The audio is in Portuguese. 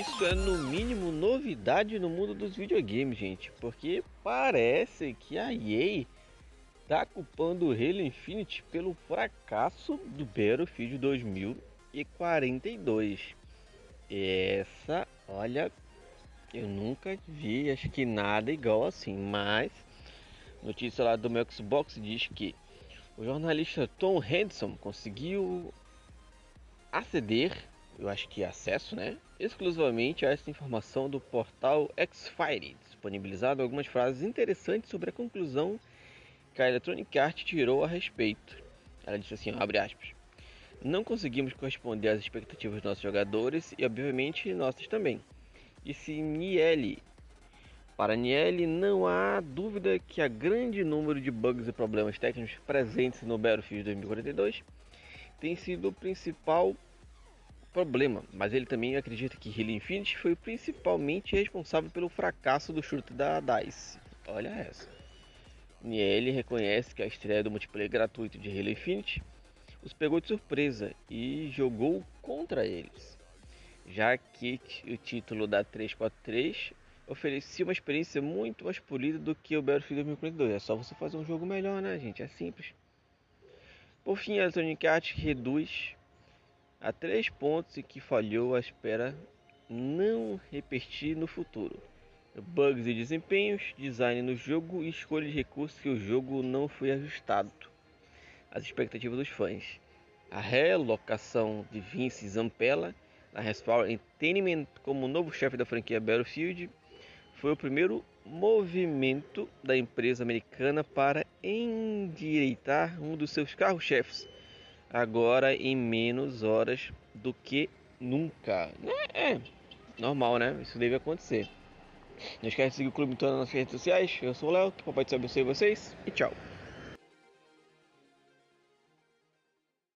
Isso é no mínimo novidade no mundo dos videogames, gente, porque parece que a EA tá culpando o Halo Infinite pelo fracasso do Battlefield 2042. Essa, olha, eu nunca vi, acho que nada igual assim, mas notícia lá do meu Xbox diz que o jornalista Tom Henderson conseguiu aceder, eu acho que acesso, né, exclusivamente a essa informação do portal Xfire, disponibilizado algumas frases interessantes sobre a conclusão que a Electronic Arts tirou a respeito. Ela disse assim, abre aspas, não conseguimos corresponder às expectativas dos nossos jogadores e obviamente nossas também. Disse Niele. Para Niele, não há dúvida que há grande número de bugs e problemas técnicos presentes no Battlefield 2042 tem sido o principal problema, mas ele também acredita que Halo Infinite foi principalmente responsável pelo fracasso do chute da DICE. Olha essa. Niele reconhece que a estreia do multiplayer gratuito de Halo Infinite os pegou de surpresa e jogou contra eles, já que o título da 343 oferecia uma experiência muito mais polida do que o Battlefield 2042. É só você fazer um jogo melhor, né, gente? É simples. Por fim, a Electronic Arts reduz a três pontos que falhou à espera não repetir no futuro. Bugs e desempenhos, design no jogo e escolha de recursos que o jogo não foi ajustado às expectativas dos fãs. A relocação de Vince Zampella na Respawn Entertainment como novo chefe da franquia Battlefield foi o primeiro movimento da empresa americana para endireitar um dos seus carros-chefes agora em menos horas do que nunca. É, normal, né? Isso deve acontecer. Não esquece de seguir o Clube em todas as redes sociais. Eu sou o Léo, que o papai te abençoe vocês e tchau.